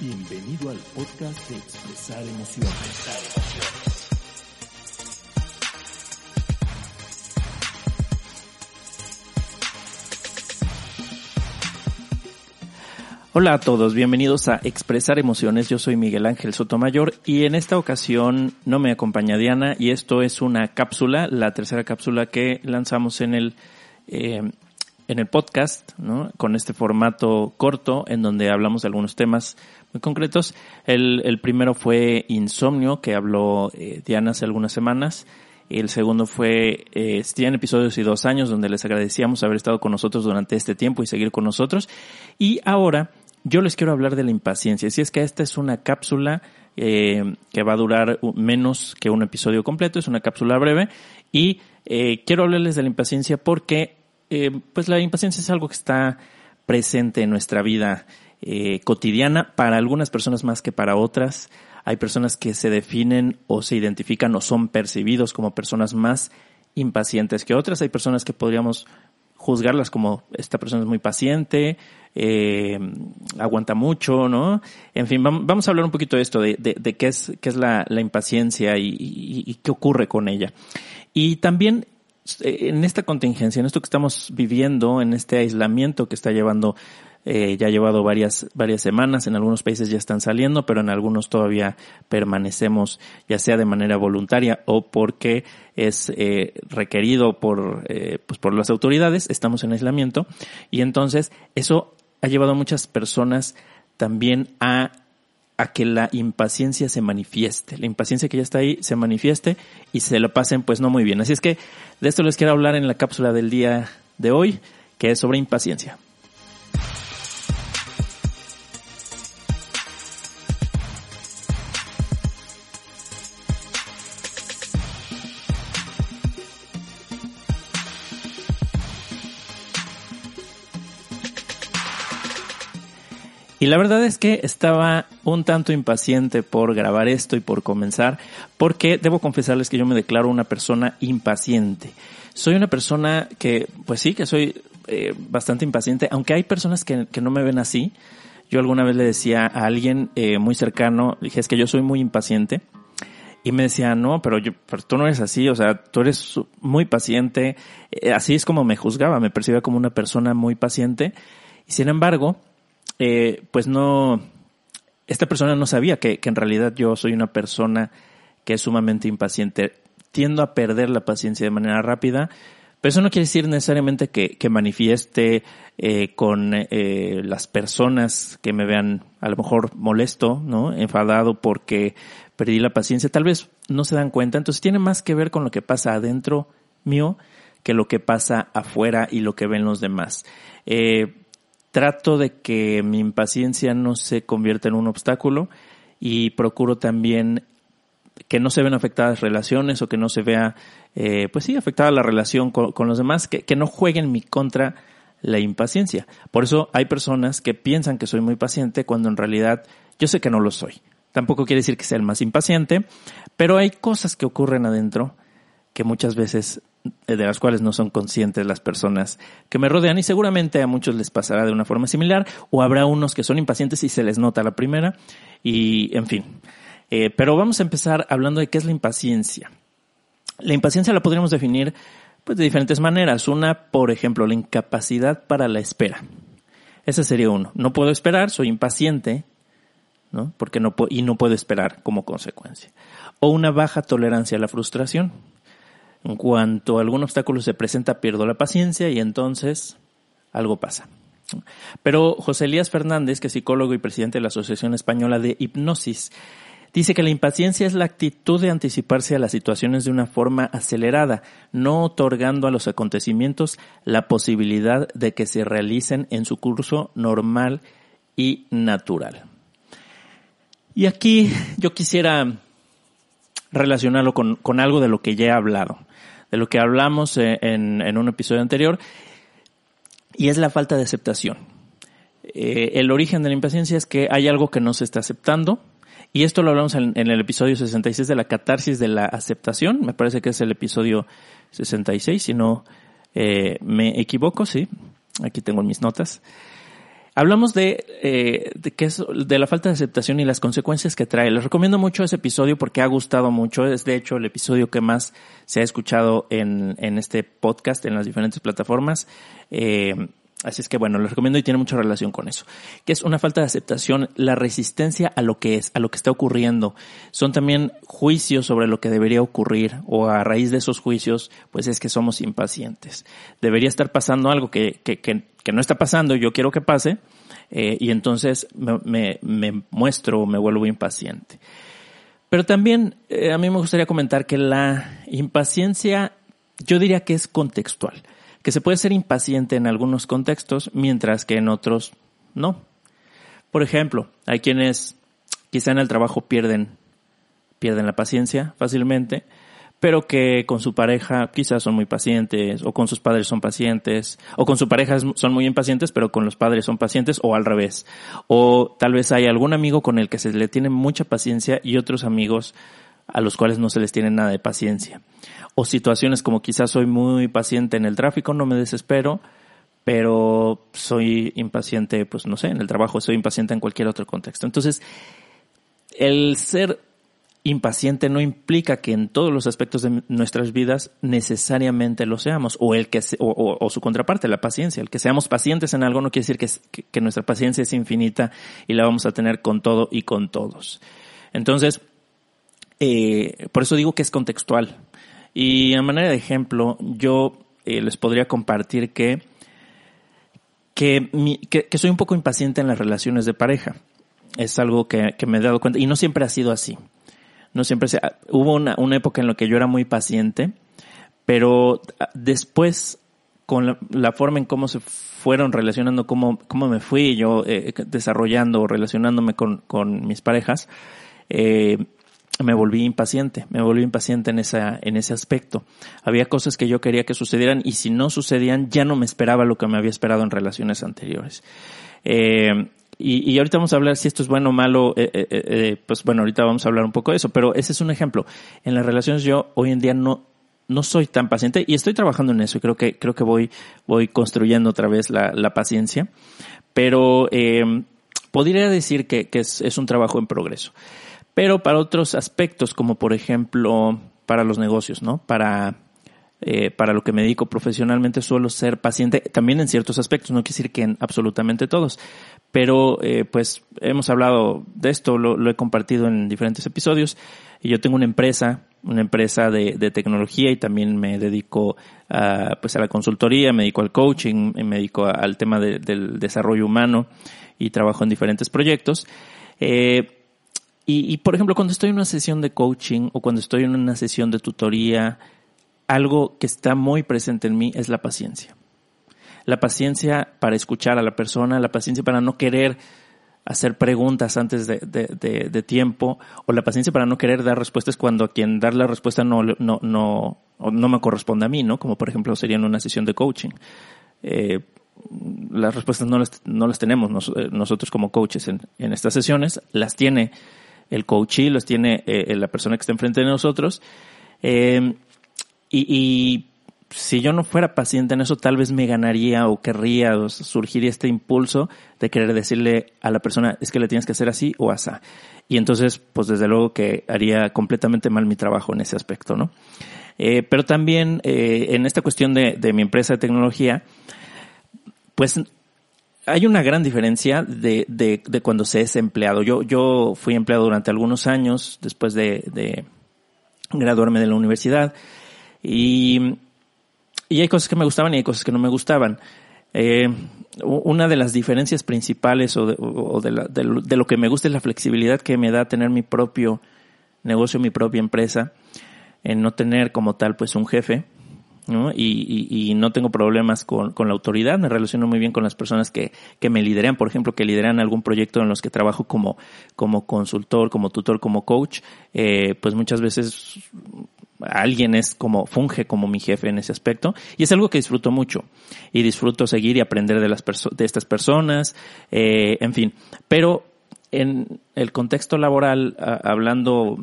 Bienvenido al podcast de Expresar Emociones. Hola a todos, bienvenidos a Expresar Emociones. Yo soy Miguel Ángel Sotomayor y en esta ocasión no me acompaña Diana y esto es una cápsula, la tercera cápsula que lanzamos en el eh, en el podcast, ¿no? Con este formato corto en donde hablamos de algunos temas muy concretos. El, el primero fue Insomnio, que habló eh, Diana hace algunas semanas. El segundo fue eh, 100 episodios y dos años, donde les agradecíamos haber estado con nosotros durante este tiempo y seguir con nosotros. Y ahora yo les quiero hablar de la impaciencia. Si es que esta es una cápsula eh, que va a durar menos que un episodio completo, es una cápsula breve. Y eh, quiero hablarles de la impaciencia porque eh, pues la impaciencia es algo que está presente en nuestra vida eh, cotidiana para algunas personas más que para otras. Hay personas que se definen o se identifican o son percibidos como personas más impacientes que otras. Hay personas que podríamos juzgarlas como esta persona es muy paciente, eh, aguanta mucho, ¿no? En fin, vamos a hablar un poquito de esto, de, de, qué es, qué es la, impaciencia y, qué ocurre con ella. Y también en esta contingencia, en esto que estamos viviendo, en este aislamiento que está llevando, eh, ya ha llevado varias, varias semanas, en algunos países ya están saliendo, pero en algunos todavía permanecemos, ya sea de manera voluntaria o porque es eh, requerido por, eh, pues por las autoridades, estamos en aislamiento, y entonces eso ha llevado a muchas personas también a a que la impaciencia se manifieste, la impaciencia que ya está ahí se manifieste y se lo pasen pues no muy bien. Así es que de esto les quiero hablar en la cápsula del día de hoy, que es sobre impaciencia. Y la verdad es que estaba un tanto impaciente por grabar esto y por comenzar, porque debo confesarles que yo me declaro una persona impaciente. Soy una persona que, pues sí, que soy eh, bastante impaciente, aunque hay personas que, que, no me ven así. Yo alguna vez le decía a alguien eh, muy cercano, dije, es que yo soy muy impaciente. Y me decía, no, pero, yo, pero tú no eres así, o sea, tú eres muy paciente. Eh, así es como me juzgaba, me percibía como una persona muy paciente. Y sin embargo, eh, pues no, esta persona no sabía que, que, en realidad yo soy una persona que es sumamente impaciente. Tiendo a perder la paciencia de manera rápida, pero eso no quiere decir necesariamente que, que manifieste eh, con eh, las personas que me vean a lo mejor molesto, ¿no? Enfadado porque perdí la paciencia. Tal vez no se dan cuenta. Entonces tiene más que ver con lo que pasa adentro mío que lo que pasa afuera y lo que ven los demás. Eh, trato de que mi impaciencia no se convierta en un obstáculo y procuro también que no se vean afectadas relaciones o que no se vea, eh, pues sí, afectada la relación con, con los demás, que, que, no jueguen en mi contra la impaciencia. Por eso hay personas que piensan que soy muy paciente cuando en realidad yo sé que no lo soy. Tampoco quiere decir que sea el más impaciente, pero hay cosas que ocurren adentro que muchas veces de las cuales no son conscientes las personas que me rodean y seguramente a muchos les pasará de una forma similar o habrá unos que son impacientes y se les nota la primera y en fin. Eh, pero vamos a empezar hablando de qué es la impaciencia. La impaciencia la podríamos definir pues de diferentes maneras. Una, por ejemplo, la incapacidad para la espera. Ese sería uno. No puedo esperar, soy impaciente, ¿no? Porque no y no puedo esperar como consecuencia. O una baja tolerancia a la frustración. En cuanto algún obstáculo se presenta, pierdo la paciencia y entonces algo pasa. Pero José Elías Fernández, que es psicólogo y presidente de la Asociación Española de Hipnosis, dice que la impaciencia es la actitud de anticiparse a las situaciones de una forma acelerada, no otorgando a los acontecimientos la posibilidad de que se realicen en su curso normal y natural. Y aquí yo quisiera relacionarlo con, con algo de lo que ya he hablado, de lo que hablamos en, en un episodio anterior, y es la falta de aceptación. Eh, el origen de la impaciencia es que hay algo que no se está aceptando, y esto lo hablamos en, en, el episodio 66 de la catarsis de la aceptación, me parece que es el episodio 66, si no eh, me equivoco, sí, aquí tengo mis notas. Hablamos de, eh, de, que es, de la falta de aceptación y las consecuencias que trae. Les recomiendo mucho ese episodio porque ha gustado mucho. Es de hecho el episodio que más se ha escuchado en, en este podcast en las diferentes plataformas. Eh, Así es que bueno, les recomiendo y tiene mucha relación con eso. Que es una falta de aceptación, la resistencia a lo que es, a lo que está ocurriendo. Son también juicios sobre lo que debería ocurrir o a raíz de esos juicios, pues es que somos impacientes. Debería estar pasando algo que, que, que, que no está pasando, yo quiero que pase, eh, y entonces me, me, me muestro, me vuelvo impaciente. Pero también eh, a mí me gustaría comentar que la impaciencia, yo diría que es contextual que se puede ser impaciente en algunos contextos, mientras que en otros no. Por ejemplo, hay quienes quizá en el trabajo pierden, pierden la paciencia fácilmente, pero que con su pareja quizás son muy pacientes, o con sus padres son pacientes, o con su pareja son muy impacientes, pero con los padres son pacientes, o al revés. O tal vez hay algún amigo con el que se le tiene mucha paciencia y otros amigos a los cuales no se les tiene nada de paciencia o situaciones como quizás soy muy paciente en el tráfico, no me desespero, pero soy impaciente, pues no sé, en el trabajo, soy impaciente en cualquier otro contexto. Entonces, el ser impaciente no implica que en todos los aspectos de nuestras vidas necesariamente lo seamos, o el que o, o, su contraparte, la paciencia. El que seamos pacientes en algo no quiere decir que, que, que nuestra paciencia es infinita y la vamos a tener con todo y con todos. Entonces, eh, por eso digo que es contextual. Y a manera de ejemplo, yo eh, les podría compartir que, que, mi, que, que, soy un poco impaciente en las relaciones de pareja. Es algo que, que me he dado cuenta y no siempre ha sido así. No siempre hubo una, una época en la que yo era muy paciente, pero después con la, la, forma en cómo se fueron relacionando, cómo, cómo me fui yo eh, desarrollando, relacionándome con, con mis parejas, eh, me volví impaciente, me volví impaciente en esa, en ese aspecto. Había cosas que yo quería que sucedieran y si no sucedían ya no me esperaba lo que me había esperado en relaciones anteriores. Eh, y, y, ahorita vamos a hablar si esto es bueno o malo, eh, eh, eh, pues bueno, ahorita vamos a hablar un poco de eso, pero ese es un ejemplo. En las relaciones yo hoy en día no, no soy tan paciente y estoy trabajando en eso y creo que, creo que voy, voy construyendo otra vez la, la paciencia, pero eh, podría decir que, es un trabajo en progreso pero para otros aspectos, como por ejemplo para los negocios, ¿no? Para, eh, para lo que me dedico profesionalmente suelo ser paciente, también en ciertos aspectos, no quiere decir que en absolutamente todos, pero eh, pues hemos hablado de esto, lo, he compartido en diferentes episodios, y yo tengo una empresa, una empresa de, tecnología y también me dedico a, pues a la consultoría, me dedico al coaching, me dedico al tema de, del desarrollo humano y trabajo en diferentes proyectos. Eh, y, y, por ejemplo, cuando estoy en una sesión de coaching o cuando estoy en una sesión de tutoría, algo que está muy presente en mí es la paciencia. La paciencia para escuchar a la persona, la paciencia para no querer hacer preguntas antes de, tiempo, o la paciencia para no querer dar respuestas cuando a quien dar la respuesta no, no, no, no me corresponde a mí, ¿no? Como por ejemplo sería en una sesión de coaching. Eh, las respuestas no las, no las tenemos eh, nosotros como coaches en, en estas sesiones, las tiene el coachee los tiene eh, la persona que está enfrente de nosotros. Eh, y, si yo no fuera paciente en eso, tal vez me ganaría o querría o surgiría este impulso de querer decirle a la persona, es que le tienes que hacer así o asá. Y entonces, pues desde luego que haría completamente mal mi trabajo en ese aspecto, ¿no? Eh, pero también eh, en esta cuestión de, de mi empresa de tecnología, pues hay una gran diferencia de, de, de, cuando se es empleado. Yo, yo fui empleado durante algunos años después de, graduarme de la universidad y, y, hay cosas que me gustaban y hay cosas que no me gustaban. Eh, una de las diferencias principales o, de, o la, de, lo que me gusta es la flexibilidad que me da tener mi propio negocio, mi propia empresa, en no tener como tal pues un jefe, ¿no? Y, no tengo problemas con, la autoridad, me relaciono muy bien con las personas que, que me lideran, por ejemplo, que lideran algún proyecto en los que trabajo como, como consultor, como tutor, como coach, eh, pues muchas veces alguien es como, funge como mi jefe en ese aspecto, y es algo que disfruto mucho, y disfruto seguir y aprender de las de estas personas, eh, en fin, pero en el contexto laboral, hablando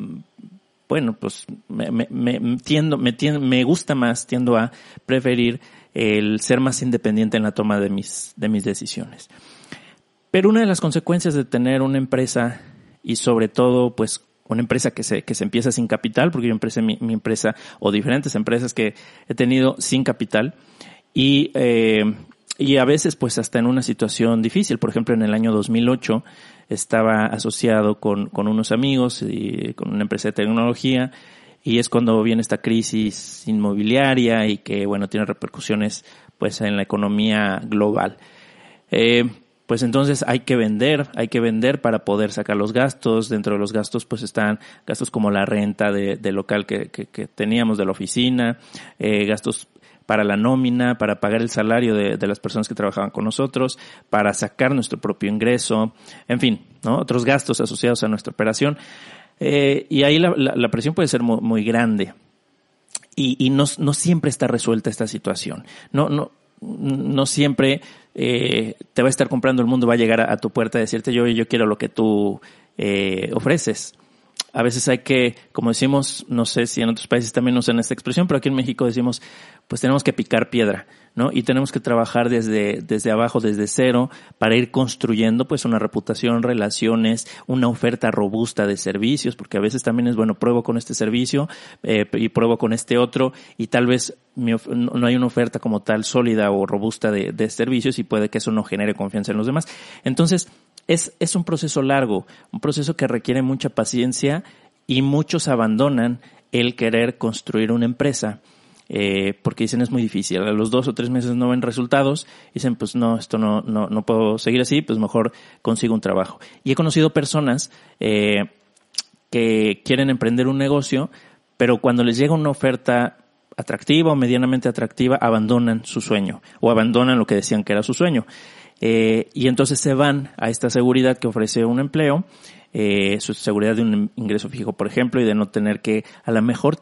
bueno, pues me, me, me, tiendo, me, me gusta más, tiendo a preferir el ser más independiente en la toma de mis, de mis decisiones. Pero una de las consecuencias de tener una empresa y sobre todo, pues, una empresa que se, que se empieza sin capital, porque yo empecé mi, mi empresa o diferentes empresas que he tenido sin capital y, eh, y a veces pues hasta en una situación difícil. Por ejemplo, en el año 2008 estaba asociado con, con unos amigos y con una empresa de tecnología y es cuando viene esta crisis inmobiliaria y que, bueno, tiene repercusiones pues en la economía global. Eh, pues entonces hay que vender, hay que vender para poder sacar los gastos. Dentro de los gastos pues están gastos como la renta de, local que, que, que, teníamos de la oficina, eh, gastos para la nómina, para pagar el salario de, de, las personas que trabajaban con nosotros, para sacar nuestro propio ingreso, en fin, ¿no? otros gastos asociados a nuestra operación. Eh, y ahí la, la, presión puede ser muy, muy grande. Y, y no, no, siempre está resuelta esta situación. No, no, no siempre eh, te va a estar comprando el mundo, va a llegar a, tu puerta a decirte yo, yo quiero lo que tú eh, ofreces a veces hay que, como decimos, no sé si en otros países también usan esta expresión, pero aquí en México decimos, pues tenemos que picar piedra, ¿no? Y tenemos que trabajar desde, desde abajo, desde cero, para ir construyendo pues una reputación, relaciones, una oferta robusta de servicios, porque a veces también es, bueno, pruebo con este servicio eh, y pruebo con este otro, y tal vez no hay una oferta como tal sólida o robusta de, de servicios y puede que eso no genere confianza en los demás. Entonces, es, es un proceso largo, un proceso que requiere mucha paciencia y muchos abandonan el querer construir una empresa. Eh, porque dicen es muy difícil, a los dos o tres meses no ven resultados, dicen pues no, esto no, no, no puedo seguir así, pues mejor consigo un trabajo. Y he conocido personas eh, que quieren emprender un negocio, pero cuando les llega una oferta atractiva o medianamente atractiva, abandonan su sueño o abandonan lo que decían que era su sueño. Eh, y entonces se van a esta seguridad que ofrece un empleo, eh, su seguridad de un ingreso fijo, por ejemplo, y de no tener que a lo mejor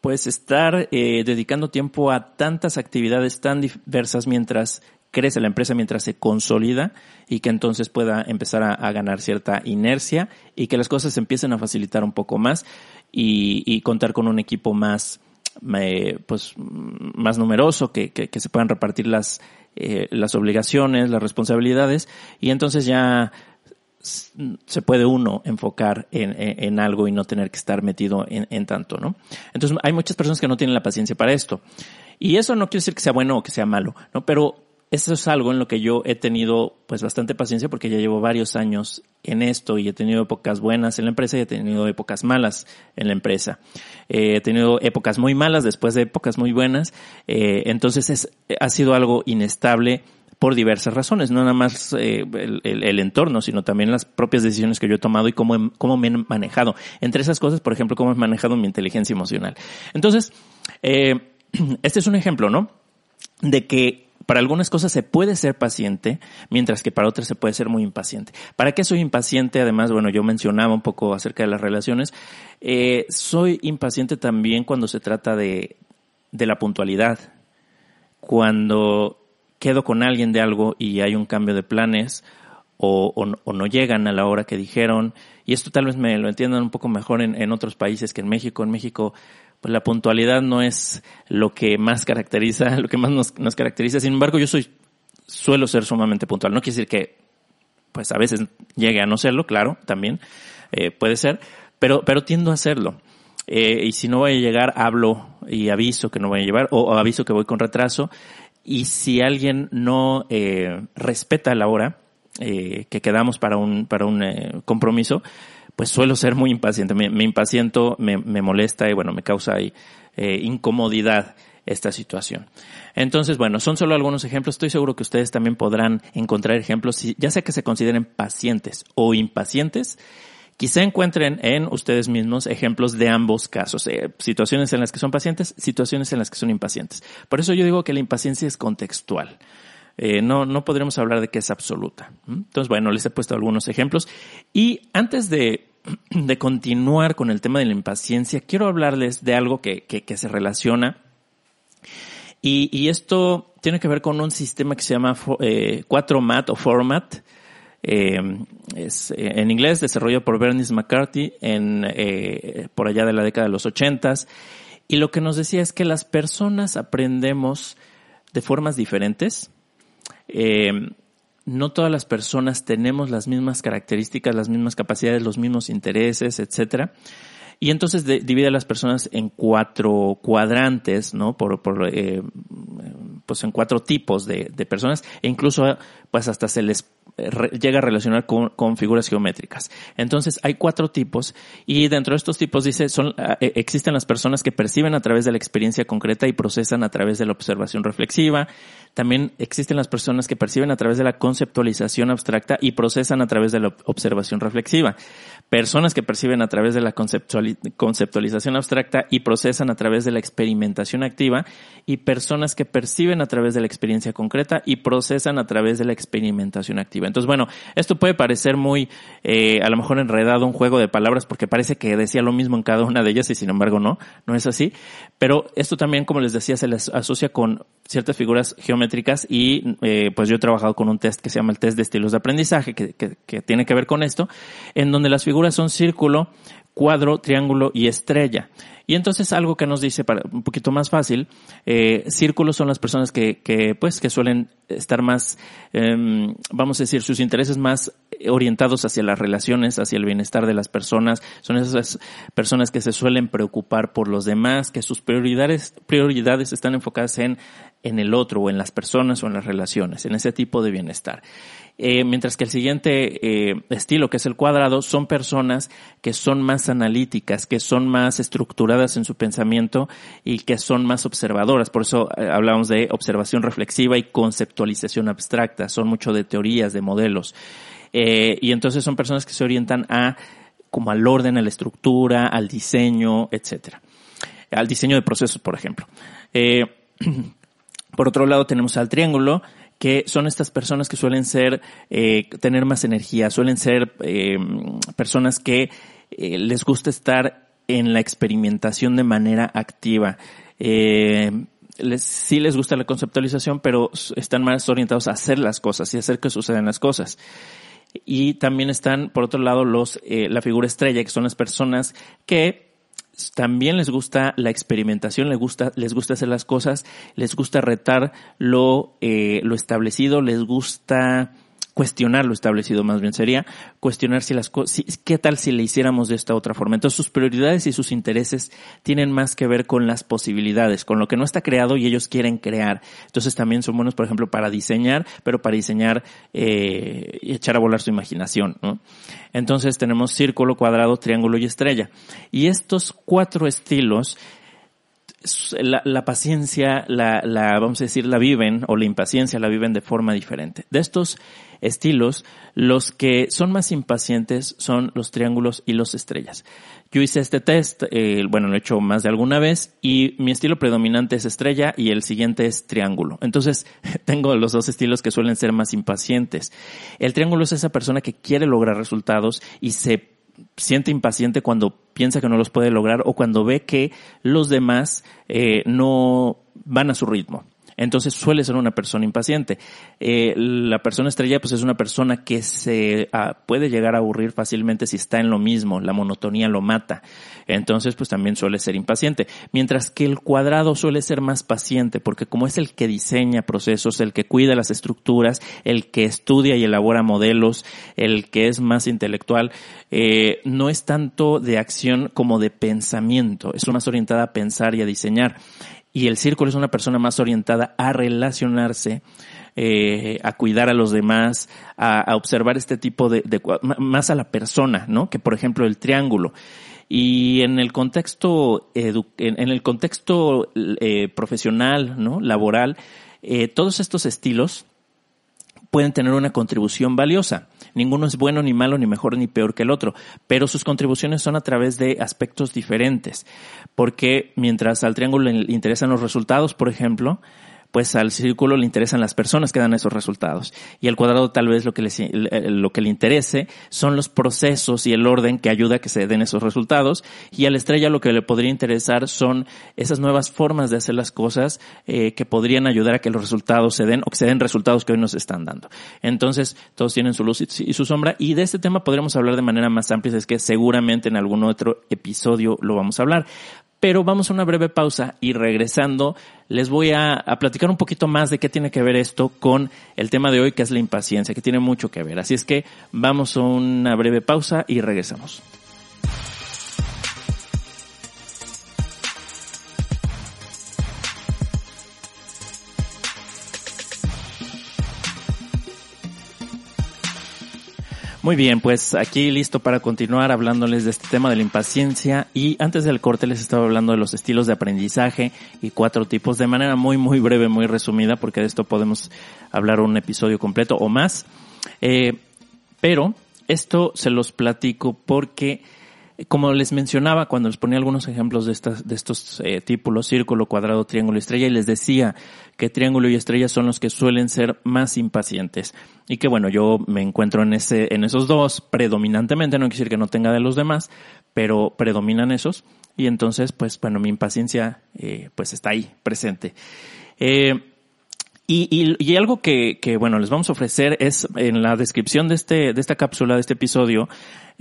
pues estar eh, dedicando tiempo a tantas actividades tan diversas mientras crece la empresa, mientras se consolida y que entonces pueda empezar a, ganar cierta inercia y que las cosas empiecen a facilitar un poco más y, contar con un equipo más pues más numeroso que, que, que se puedan repartir las eh, las obligaciones, las responsabilidades, y entonces ya se puede uno enfocar en, en, algo y no tener que estar metido en, en, tanto, ¿no? Entonces hay muchas personas que no tienen la paciencia para esto. Y eso no quiere decir que sea bueno o que sea malo, ¿no? Pero eso es algo en lo que yo he tenido pues bastante paciencia porque ya llevo varios años en esto y he tenido épocas buenas en la empresa y he tenido épocas malas en la empresa. Eh, he tenido épocas muy malas después de épocas muy buenas. Eh, entonces es, ha sido algo inestable por diversas razones, no nada más eh, el, el, entorno, sino también las propias decisiones que yo he tomado y cómo, cómo me he manejado. Entre esas cosas, por ejemplo, cómo he manejado mi inteligencia emocional. Entonces, este es un ejemplo, ¿no? De que para algunas cosas se puede ser paciente, mientras que para otras se puede ser muy impaciente. ¿Para qué soy impaciente? Además, bueno, yo mencionaba un poco acerca de las relaciones. Eh, soy impaciente también cuando se trata de, de la puntualidad. Cuando quedo con alguien de algo y hay un cambio de planes o, no llegan a la hora que dijeron. Y esto tal vez me lo entiendan un poco mejor en, en otros países que en México. En México pues la puntualidad no es lo que más caracteriza, lo que más nos, nos caracteriza. Sin embargo, yo soy, suelo ser sumamente puntual. No quiere decir que, pues a veces llegue a no serlo, claro, también, eh, puede ser, pero, pero tiendo a hacerlo. Eh, y si no voy a llegar, hablo y aviso que no voy a llevar, o, aviso que voy con retraso. Y si alguien no eh, respeta la hora eh, que quedamos para un, para un eh, compromiso, pues suelo ser muy impaciente. Me, impaciento, me, molesta y bueno, me causa ahí, eh, incomodidad esta situación. Entonces, bueno, son solo algunos ejemplos. Estoy seguro que ustedes también podrán encontrar ejemplos, ya sea que se consideren pacientes o impacientes, Quizá encuentren en ustedes mismos ejemplos de ambos casos, eh, situaciones en las que son pacientes, situaciones en las que son impacientes. Por eso yo digo que la impaciencia es contextual. Eh, no, no podremos hablar de que es absoluta. Entonces, bueno, les he puesto algunos ejemplos. Y antes de, de continuar con el tema de la impaciencia, quiero hablarles de algo que, que, se relaciona. Y, y, esto tiene que ver con un sistema que se llama eh, 4MAT o Format. Eh, es eh, en inglés desarrollado por Bernice McCarthy en, eh, por allá de la década de los ochentas. Y lo que nos decía es que las personas aprendemos de formas diferentes. Eh, no todas las personas tenemos las mismas características, las mismas capacidades, los mismos intereses, etcétera. Y entonces de, divide a las personas en cuatro cuadrantes, ¿no? Por, por eh, pues en cuatro tipos de, de, personas e incluso pues hasta se les llega a relacionar con, figuras geométricas. Entonces hay cuatro tipos y dentro de estos tipos dice son eh, existen las personas que perciben a través de la experiencia concreta y procesan a través de la observación reflexiva. También existen las personas que perciben a través de la conceptualización abstracta y procesan a través de la observación reflexiva. Personas que perciben a través de la conceptualización abstracta y procesan a través de la experimentación activa y personas que perciben a través de la experiencia concreta y procesan a través de la experimentación activa. Entonces, bueno, esto puede parecer muy, eh, a lo mejor enredado un juego de palabras porque parece que decía lo mismo en cada una de ellas y sin embargo no, no es así. Pero esto también, como les decía, se les asocia con ciertas figuras geométricas y eh, pues yo he trabajado con un test que se llama el test de estilos de aprendizaje que, que tiene que ver con esto, en donde las figuras son círculo, cuadro, triángulo y estrella. Y entonces algo que nos dice para un poquito más fácil, eh, círculos son las personas que, que, pues, que suelen estar más, eh, vamos a decir, sus intereses más orientados hacia las relaciones, hacia el bienestar de las personas. Son esas personas que se suelen preocupar por los demás, que sus prioridades, prioridades están enfocadas en, en el otro o en las personas o en las relaciones, en ese tipo de bienestar. Eh, mientras que el siguiente eh, estilo, que es el cuadrado, son personas que son más analíticas, que son más estructuradas en su pensamiento y que son más observadoras. Por eso eh, hablamos de observación reflexiva y conceptualización abstracta. Son mucho de teorías, de modelos. Eh, y entonces son personas que se orientan a como al orden, a la estructura, al diseño, etcétera. Al diseño de procesos, por ejemplo. Por otro lado tenemos al triángulo, que son estas personas que suelen ser, eh, tener más energía, suelen ser eh, personas que eh, les gusta estar en la experimentación de manera activa. Eh, les, sí les gusta la conceptualización, pero están más orientados a hacer las cosas y hacer que sucedan las cosas. Y también están, por otro lado, los, eh, la figura estrella, que son las personas que también les gusta la experimentación, les gusta, les gusta hacer las cosas, les gusta retar lo, eh, lo establecido, les gusta cuestionar lo establecido más bien sería cuestionar si las cosas, si, qué tal si le hiciéramos de esta otra forma. Entonces sus prioridades y sus intereses tienen más que ver con las posibilidades, con lo que no está creado y ellos quieren crear. Entonces también son buenos, por ejemplo, para diseñar, pero para diseñar eh, y echar a volar su imaginación. Entonces tenemos círculo, cuadrado, triángulo y estrella. Y estos cuatro estilos la, paciencia, la, la, vamos a decir, la viven, o la impaciencia la viven de forma diferente. De estos estilos, los que son más impacientes son los triángulos y los estrellas. Yo hice este test, eh, bueno, lo he hecho más de alguna vez, y mi estilo predominante es estrella y el siguiente es triángulo. Entonces, tengo los dos estilos que suelen ser más impacientes. El triángulo es esa persona que quiere lograr resultados y se siente impaciente cuando piensa que no los puede lograr o cuando ve que los demás eh, no van a su ritmo entonces suele ser una persona impaciente. Eh, la persona estrella pues es una persona que se ah, puede llegar a aburrir fácilmente si está en lo mismo, la monotonía lo mata. Entonces pues también suele ser impaciente. Mientras que el cuadrado suele ser más paciente porque como es el que diseña procesos, el que cuida las estructuras, el que estudia y elabora modelos, el que es más intelectual, eh, no es tanto de acción como de pensamiento, es más orientada a pensar y a diseñar y el círculo es una persona más orientada a relacionarse, eh, a cuidar a los demás, a, observar este tipo de, más a la persona, ¿no? Que por ejemplo el triángulo. Y en el contexto, en, el contexto eh, profesional, ¿no? Laboral, eh, todos estos estilos pueden tener una contribución valiosa. Ninguno es bueno, ni malo, ni mejor, ni peor que el otro, pero sus contribuciones son a través de aspectos diferentes. Porque mientras al triángulo le interesan los resultados, por ejemplo, pues al círculo le interesan las personas que dan esos resultados. Y al cuadrado tal vez lo que, le, lo que le interese son los procesos y el orden que ayuda a que se den esos resultados. Y a la estrella lo que le podría interesar son esas nuevas formas de hacer las cosas eh, que podrían ayudar a que los resultados se den o que se den resultados que hoy nos están dando. Entonces, todos tienen su luz y su sombra. Y de este tema podríamos hablar de manera más amplia, es que seguramente en algún otro episodio lo vamos a hablar. Pero vamos a una breve pausa y regresando les voy a, a, platicar un poquito más de qué tiene que ver esto con el tema de hoy que es la impaciencia, que tiene mucho que ver. Así es que vamos a una breve pausa y regresamos. Muy bien, pues aquí listo para continuar hablándoles de este tema de la impaciencia y antes del corte les estaba hablando de los estilos de aprendizaje y cuatro tipos de manera muy muy breve, muy resumida porque de esto podemos hablar un episodio completo o más. Eh, pero esto se los platico porque como les mencionaba cuando les ponía algunos ejemplos de, estas, de estos eh, típulos, círculo, cuadrado, triángulo estrella, y les decía que triángulo y estrella son los que suelen ser más impacientes. Y que bueno, yo me encuentro en ese, en esos dos predominantemente, no quiere decir que no tenga de los demás, pero predominan esos. Y entonces, pues bueno, mi impaciencia, eh, pues está ahí, presente. Eh, y, y, y, algo que, que, bueno, les vamos a ofrecer es en la descripción de este, de esta cápsula, de este episodio,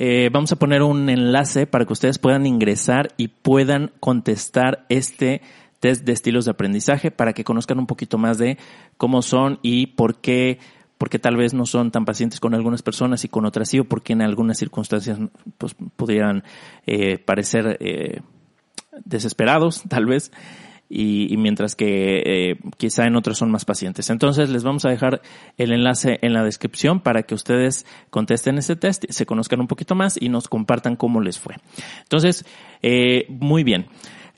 eh, vamos a poner un enlace para que ustedes puedan ingresar y puedan contestar este test de estilos de aprendizaje para que conozcan un poquito más de cómo son y por qué, porque tal vez no son tan pacientes con algunas personas y con otras sí, o porque en algunas circunstancias pues, pudieran eh, parecer eh, desesperados, tal vez y, mientras que eh, quizá en otros son más pacientes. Entonces les vamos a dejar el enlace en la descripción para que ustedes contesten ese test, se conozcan un poquito más y nos compartan cómo les fue. Entonces, eh, muy bien.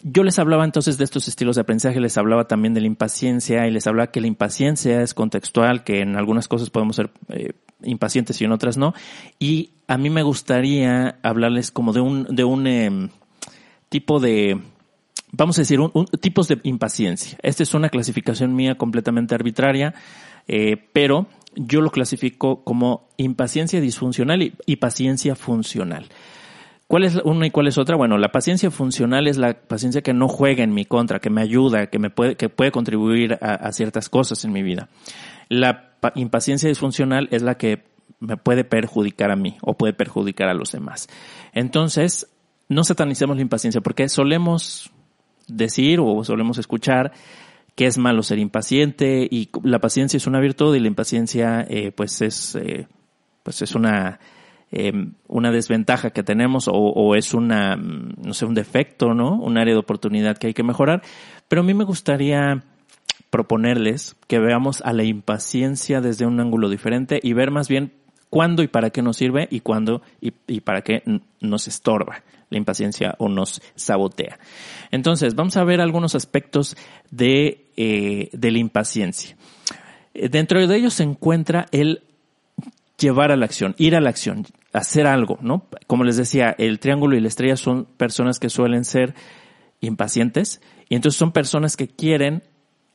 Yo les hablaba entonces de estos estilos de aprendizaje, les hablaba también de la impaciencia y les hablaba que la impaciencia es contextual, que en algunas cosas podemos ser eh, impacientes y en otras no. Y a mí me gustaría hablarles como de un, de un em, tipo de, vamos a decir, un, tipos de impaciencia. Esta es una clasificación mía completamente arbitraria, eh, pero yo lo clasifico como impaciencia disfuncional y, y, paciencia funcional. ¿Cuál es una y cuál es otra? Bueno, la paciencia funcional es la paciencia que no juega en mi contra, que me ayuda, que me puede, que puede contribuir a, a ciertas cosas en mi vida. La impaciencia disfuncional es la que me puede perjudicar a mí o puede perjudicar a los demás. Entonces, no satanicemos la impaciencia porque solemos decir o solemos escuchar que es malo ser impaciente y la paciencia es una virtud y la impaciencia eh, pues es eh, pues es una eh, una desventaja que tenemos o, es una no sé un defecto no un área de oportunidad que hay que mejorar. Pero a mí me gustaría proponerles que veamos a la impaciencia desde un ángulo diferente y ver más bien cuándo y para qué nos sirve y cuándo y para qué nos estorba la impaciencia o nos sabotea. Entonces, vamos a ver algunos aspectos de, eh, de la impaciencia. Eh, dentro de ellos se encuentra el llevar a la acción, ir a la acción, hacer algo, ¿no? Como les decía, el triángulo y la estrella son personas que suelen ser impacientes y entonces son personas que quieren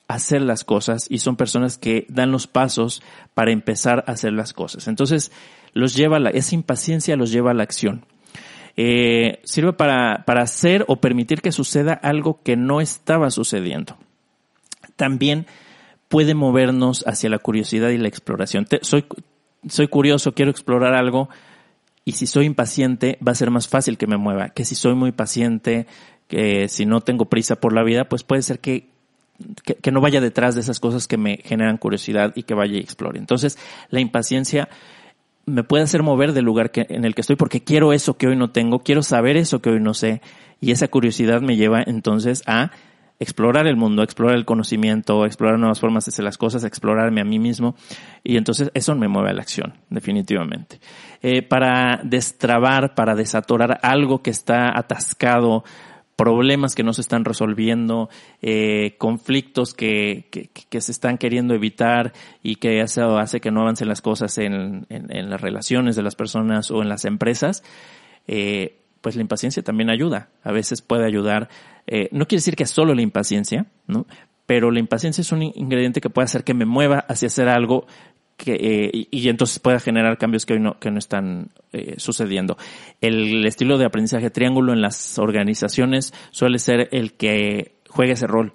hacer las cosas y son personas que dan los pasos para empezar a hacer las cosas. Entonces, los lleva la, esa impaciencia los lleva a la acción. Eh, sirve para, para hacer o permitir que suceda algo que no estaba sucediendo. También puede movernos hacia la curiosidad y la exploración. soy, soy curioso, quiero explorar algo y si soy impaciente va a ser más fácil que me mueva, que si soy muy paciente, que si no tengo prisa por la vida, pues puede ser que que, no vaya detrás de esas cosas que me generan curiosidad y que vaya y explore. Entonces, la impaciencia me puede hacer mover del lugar que, en el que estoy porque quiero eso que hoy no tengo, quiero saber eso que hoy no sé y esa curiosidad me lleva entonces a explorar el mundo, explorar el conocimiento, explorar nuevas formas de hacer las cosas, explorarme a mí mismo y entonces eso me mueve a la acción, definitivamente. Eh, para destrabar, para desatorar algo que está atascado, problemas que no se están resolviendo, eh, conflictos que, que, se están queriendo evitar y que eso hace que no avancen las cosas en, en, las relaciones de las personas o en las empresas, eh, pues la impaciencia también ayuda. A veces puede ayudar. Eh, no quiere decir que solo la impaciencia, ¿no? Pero la impaciencia es un ingrediente que puede hacer que me mueva hacia hacer algo que, eh, y, entonces pueda generar cambios que hoy no, que no están eh, sucediendo. El estilo de aprendizaje triángulo en las organizaciones suele ser el que juega ese rol.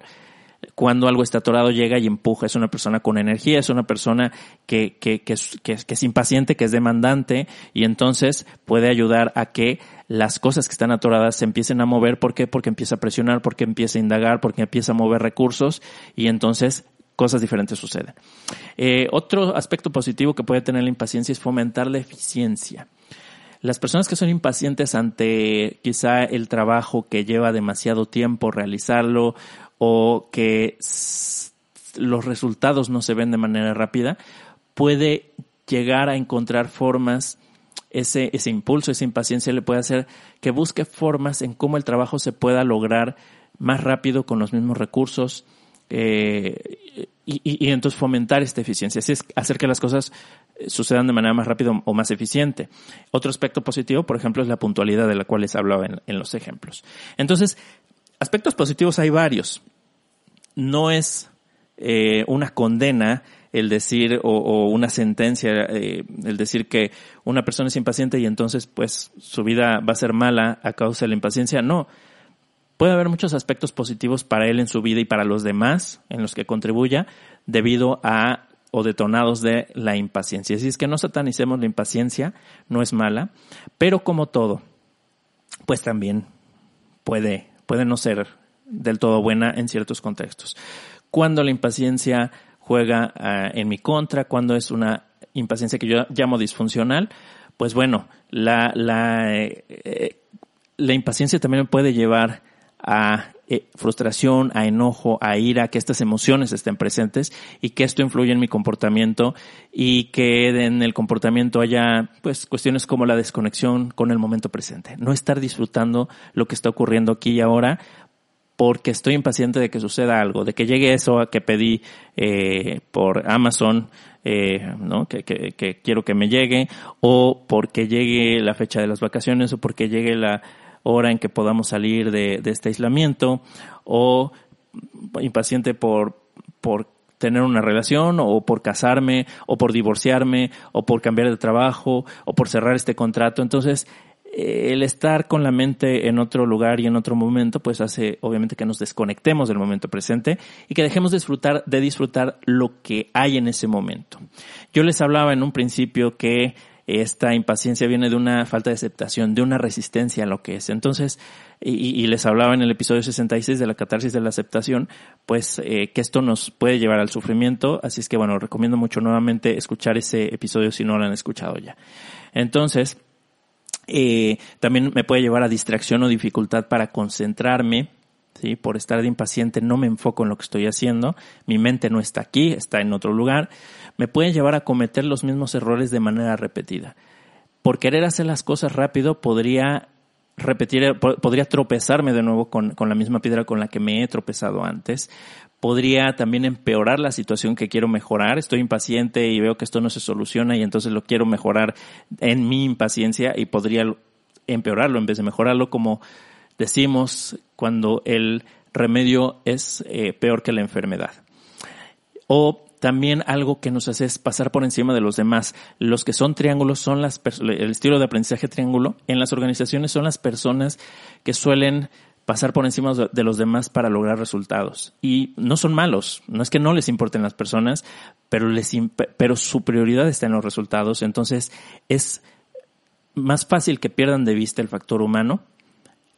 Cuando algo está atorado llega y empuja. Es una persona con energía, es una persona que, que, que, que, que es impaciente, que es demandante y entonces puede ayudar a que las cosas que están atoradas se empiecen a mover. ¿Por qué? Porque empieza a presionar, porque empieza a indagar, porque empieza a mover recursos y entonces cosas diferentes suceden. Eh, otro aspecto positivo que puede tener la impaciencia es fomentar la eficiencia. Las personas que son impacientes ante quizá el trabajo que lleva demasiado tiempo realizarlo o que los resultados no se ven de manera rápida, puede llegar a encontrar formas, ese, ese impulso, esa impaciencia le puede hacer que busque formas en cómo el trabajo se pueda lograr más rápido con los mismos recursos, eh, y, y, entonces fomentar esta eficiencia, así es hacer que las cosas sucedan de manera más rápida o más eficiente. Otro aspecto positivo, por ejemplo, es la puntualidad de la cual les hablaba en, los ejemplos. Entonces, aspectos positivos hay varios. No es eh, una condena el decir o, una sentencia, eh, el decir que una persona es impaciente y entonces pues su vida va a ser mala a causa de la impaciencia. No, puede haber muchos aspectos positivos para él en su vida y para los demás en los que contribuya debido a o detonados de la impaciencia. Así es que no satanicemos la impaciencia, no es mala, pero como todo, pues también puede, puede no ser del todo buena en ciertos contextos. Cuando la impaciencia juega uh, en mi contra, cuando es una impaciencia que yo llamo disfuncional, pues bueno, la, la, eh, la impaciencia también puede llevar a eh, frustración, a enojo, a ira, que estas emociones estén presentes y que esto influye en mi comportamiento y que en el comportamiento haya pues cuestiones como la desconexión con el momento presente. No estar disfrutando lo que está ocurriendo aquí y ahora porque estoy impaciente de que suceda algo, de que llegue eso a que pedí eh, por Amazon, eh, ¿no? Que, quiero que me llegue, o porque llegue la fecha de las vacaciones, o porque llegue la, hora en que podamos salir de, este aislamiento o impaciente por, por tener una relación o por casarme o por divorciarme o por cambiar de trabajo o por cerrar este contrato. Entonces, el estar con la mente en otro lugar y en otro momento, pues hace obviamente que nos desconectemos del momento presente y que dejemos de disfrutar, de disfrutar lo que hay en ese momento. Yo les hablaba en un principio que esta impaciencia viene de una falta de aceptación, de una resistencia a lo que es. Entonces, y, les hablaba en el episodio 66 de la catarsis de la aceptación, pues eh, que esto nos puede llevar al sufrimiento. Así es que bueno, recomiendo mucho nuevamente escuchar ese episodio si no lo han escuchado ya. Entonces, eh, también me puede llevar a distracción o dificultad para concentrarme, ¿sí? Por estar de impaciente no me enfoco en lo que estoy haciendo, mi mente no está aquí, está en otro lugar me pueden llevar a cometer los mismos errores de manera repetida. Por querer hacer las cosas rápido podría repetir, podría tropezarme de nuevo con, con la misma piedra con la que me he tropezado antes. Podría también empeorar la situación que quiero mejorar. Estoy impaciente y veo que esto no se soluciona y entonces lo quiero mejorar en mi impaciencia y podría empeorarlo en vez de mejorarlo como decimos cuando el remedio es eh, peor que la enfermedad. O también algo que nos hace es pasar por encima de los demás. Los que son triángulos son las el estilo de aprendizaje triángulo en las organizaciones son las personas que suelen pasar por encima de los demás para lograr resultados. Y no son malos, no es que no les importen las personas, pero les pero su prioridad está en los resultados, entonces es más fácil que pierdan de vista el factor humano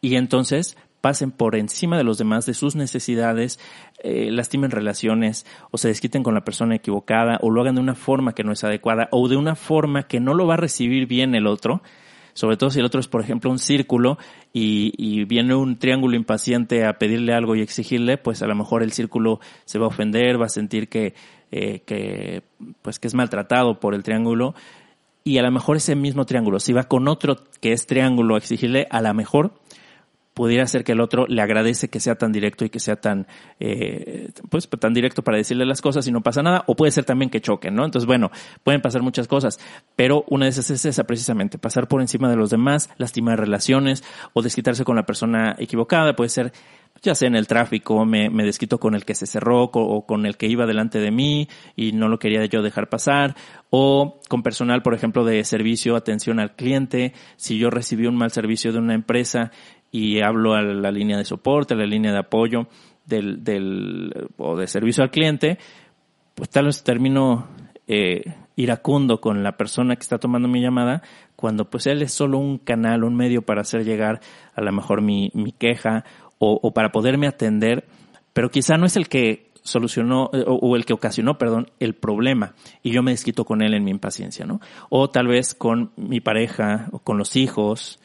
y entonces pasen por encima de los demás, de sus necesidades, eh, lastimen relaciones o se desquiten con la persona equivocada o lo hagan de una forma que no es adecuada o de una forma que no lo va a recibir bien el otro, sobre todo si el otro es, por ejemplo, un círculo y, viene un triángulo impaciente a pedirle algo y exigirle, pues a lo mejor el círculo se va a ofender, va a sentir que, eh, que, pues que es maltratado por el triángulo. Y a lo mejor ese mismo triángulo, si va con otro que es triángulo a exigirle, a lo mejor pudiera ser que el otro le agradece que sea tan directo y que sea tan, eh, pues, tan directo para decirle las cosas y no pasa nada, o puede ser también que choquen, ¿no? Entonces, bueno, pueden pasar muchas cosas, pero una de esas es esa precisamente, pasar por encima de los demás, lastimar relaciones o desquitarse con la persona equivocada, puede ser ya sea en el tráfico, me, me desquito con el que se cerró o con el que iba delante de mí y no lo quería yo dejar pasar, o con personal, por ejemplo, de servicio, atención al cliente, si yo recibí un mal servicio de una empresa y hablo a la línea de soporte, a la línea de apoyo del, del o de servicio al cliente, pues tal vez termino eh, iracundo con la persona que está tomando mi llamada, cuando pues él es solo un canal, un medio para hacer llegar a lo mejor mi, mi queja o, para poderme atender, pero quizá no es el que solucionó o, o, el que ocasionó, perdón, el problema y yo me desquito con él en mi impaciencia, ¿no? O tal vez con mi pareja o con los hijos,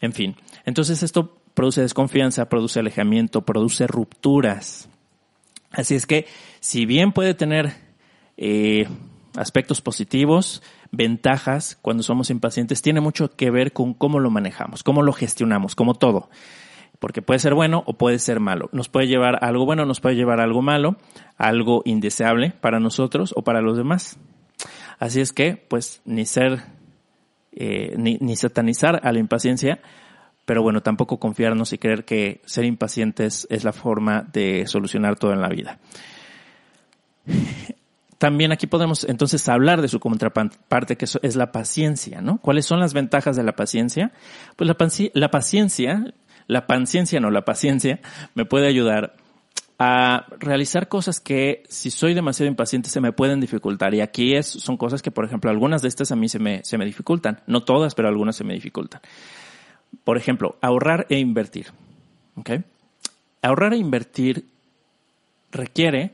en fin. Entonces esto produce desconfianza, produce alejamiento, produce rupturas. Así es que, si bien puede tener eh, aspectos positivos, ventajas cuando somos impacientes, tiene mucho que ver con cómo lo manejamos, cómo lo gestionamos, como todo. Porque puede ser bueno o puede ser malo. Nos puede llevar a algo bueno, nos puede llevar a algo malo, algo indeseable para nosotros o para los demás. Así es que, pues, ni ser, eh, ni, ni satanizar a la impaciencia, pero bueno, tampoco confiarnos y creer que ser impacientes es la forma de solucionar todo en la vida. También aquí podemos entonces hablar de su contraparte, que es la paciencia, ¿no? ¿Cuáles son las ventajas de la paciencia? Pues la, la paciencia, la paciencia no, la paciencia me puede ayudar a realizar cosas que si soy demasiado impaciente se me pueden dificultar. Y aquí son cosas que, por ejemplo, algunas de estas a mí se me, se me dificultan. No todas, pero algunas se me dificultan. Por ejemplo, ahorrar e invertir. ¿Okay? Ahorrar e invertir requiere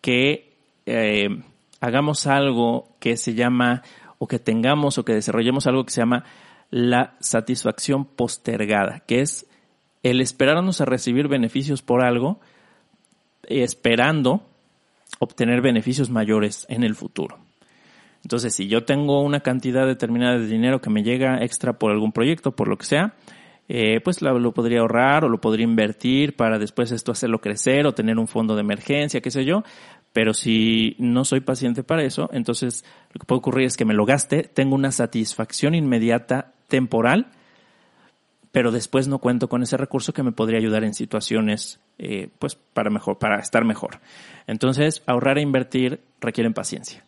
que eh, hagamos algo que se llama, o que tengamos o que desarrollemos algo que se llama la satisfacción postergada, que es el esperarnos a recibir beneficios por algo, esperando obtener beneficios mayores en el futuro. Entonces, si yo tengo una cantidad determinada de dinero que me llega extra por algún proyecto, por lo que sea, eh, pues lo, lo, podría ahorrar o lo podría invertir para después esto hacerlo crecer o tener un fondo de emergencia, qué sé yo. Pero si no soy paciente para eso, entonces lo que puede ocurrir es que me lo gaste, tengo una satisfacción inmediata temporal, pero después no cuento con ese recurso que me podría ayudar en situaciones, eh, pues para mejor, para estar mejor. Entonces, ahorrar e invertir requieren paciencia.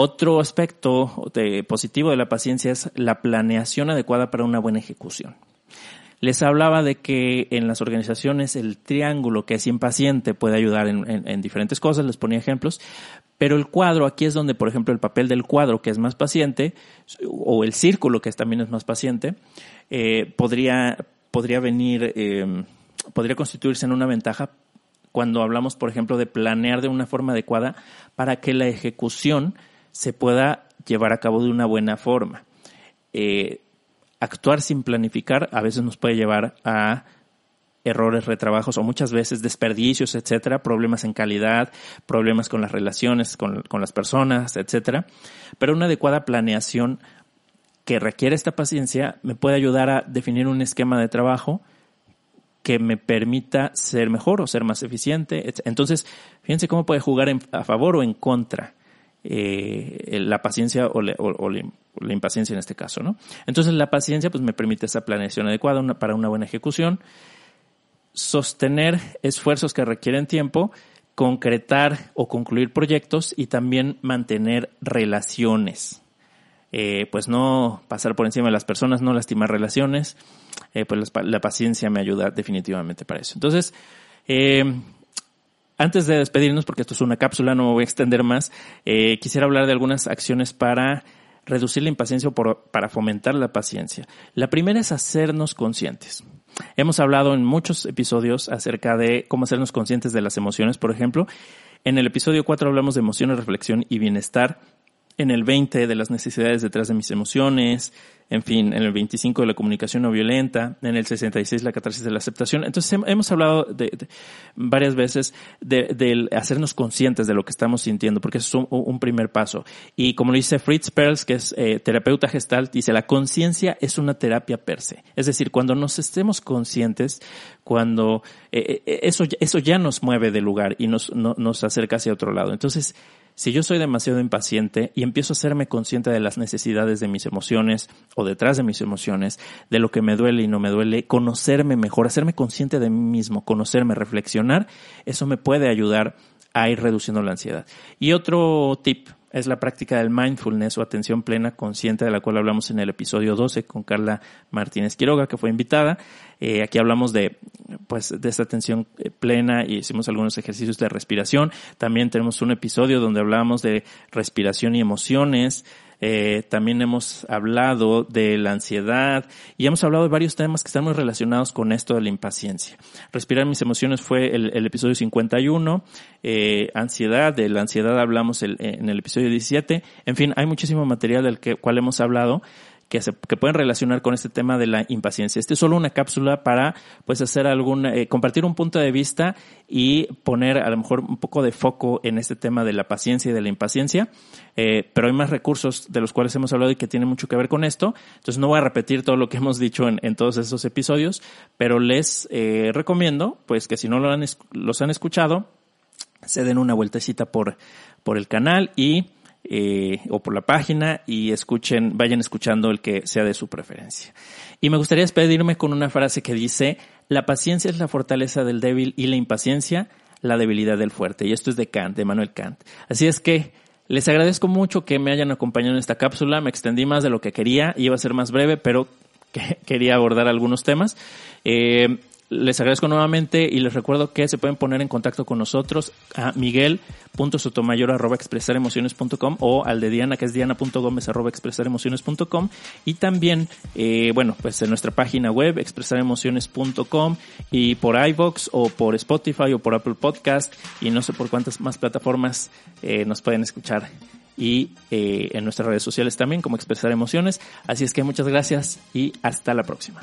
Otro aspecto positivo de la paciencia es la planeación adecuada para una buena ejecución. Les hablaba de que en las organizaciones el triángulo que es impaciente puede ayudar en, en, en, diferentes cosas, les ponía ejemplos, pero el cuadro, aquí es donde, por ejemplo, el papel del cuadro que es más paciente, o el círculo que también es más paciente, eh, podría, podría venir, eh, podría constituirse en una ventaja cuando hablamos, por ejemplo, de planear de una forma adecuada para que la ejecución se pueda llevar a cabo de una buena forma. Eh, actuar sin planificar a veces nos puede llevar a errores, retrabajos o muchas veces desperdicios, etcétera, problemas en calidad, problemas con las relaciones con, con las personas, etcétera. Pero una adecuada planeación que requiere esta paciencia me puede ayudar a definir un esquema de trabajo que me permita ser mejor o ser más eficiente. Entonces, fíjense cómo puede jugar a favor o en contra eh, la paciencia o, la impaciencia en este caso, ¿no? Entonces la paciencia pues me permite esa planeación adecuada para una buena ejecución, sostener esfuerzos que requieren tiempo, concretar o concluir proyectos y también mantener relaciones. Eh, pues no pasar por encima de las personas, no lastimar relaciones, eh, pues la, paciencia me ayuda definitivamente para eso. Entonces, antes de despedirnos, porque esto es una cápsula, no me voy a extender más, eh, quisiera hablar de algunas acciones para reducir la impaciencia o para fomentar la paciencia. La primera es hacernos conscientes. Hemos hablado en muchos episodios acerca de cómo hacernos conscientes de las emociones, por ejemplo. En el episodio 4 hablamos de emociones, reflexión y bienestar. En el 20 de las necesidades detrás de mis emociones, en fin, en el 25 de la comunicación no violenta, en el 66 la catarsis de la aceptación. Entonces hemos hablado de, varias veces de, hacernos conscientes de lo que estamos sintiendo, porque es un, primer paso. Y como lo dice Fritz Perls, que es eh, terapeuta gestal, dice, la conciencia es una terapia per se. Es decir, cuando nos estemos conscientes, cuando eh, eh, eso, eso ya nos mueve de lugar y nos, nos acerca hacia otro lado. Entonces, si yo soy demasiado impaciente y empiezo a hacerme consciente de las necesidades de mis emociones o detrás de mis emociones, de lo que me duele y no me duele, conocerme mejor, hacerme consciente de mí mismo, conocerme, reflexionar, eso me puede ayudar a ir reduciendo la ansiedad. Y otro tip es la práctica del mindfulness o atención plena consciente de la cual hablamos en el episodio 12 con Carla Martínez Quiroga, que fue invitada. Eh, aquí hablamos de, pues, de esta atención eh, plena y hicimos algunos ejercicios de respiración. También tenemos un episodio donde hablamos de respiración y emociones. Eh, también hemos hablado de la ansiedad y hemos hablado de varios temas que están muy relacionados con esto de la impaciencia. Respirar mis emociones fue el, episodio 51, eh, ansiedad, de la ansiedad hablamos en el episodio 17. En fin, hay muchísimo material del que, cual hemos hablado que, se, que pueden relacionar con este tema de la impaciencia. Este es solo una cápsula para pues hacer algún, eh, compartir un punto de vista y poner a lo mejor un poco de foco en este tema de la paciencia y de la impaciencia. Eh, pero hay más recursos de los cuales hemos hablado y que tienen mucho que ver con esto. Entonces no voy a repetir todo lo que hemos dicho en, en todos esos episodios, pero les eh, recomiendo pues que si no lo han, los han escuchado, se den una vueltecita por, por el canal y eh, o por la página y escuchen, vayan escuchando el que sea de su preferencia. Y me gustaría despedirme con una frase que dice, la paciencia es la fortaleza del débil y la impaciencia la debilidad del fuerte. Y esto es de Kant, de Manuel Kant. Así es que les agradezco mucho que me hayan acompañado en esta cápsula. Me extendí más de lo que quería, iba a ser más breve, pero quería abordar algunos temas. Eh, les agradezco nuevamente y les recuerdo que se pueden poner en contacto con nosotros a miguel.sotomayor.expresaremociones.com o al de Diana, que es diana.gomez.expresaremociones.com y también, eh, bueno, pues en nuestra página web, expresaremociones.com y por iVox o por Spotify o por Apple Podcast y no sé por cuántas más plataformas eh, nos pueden escuchar y eh, en nuestras redes sociales también como Expresar Emociones. Así es que muchas gracias y hasta la próxima.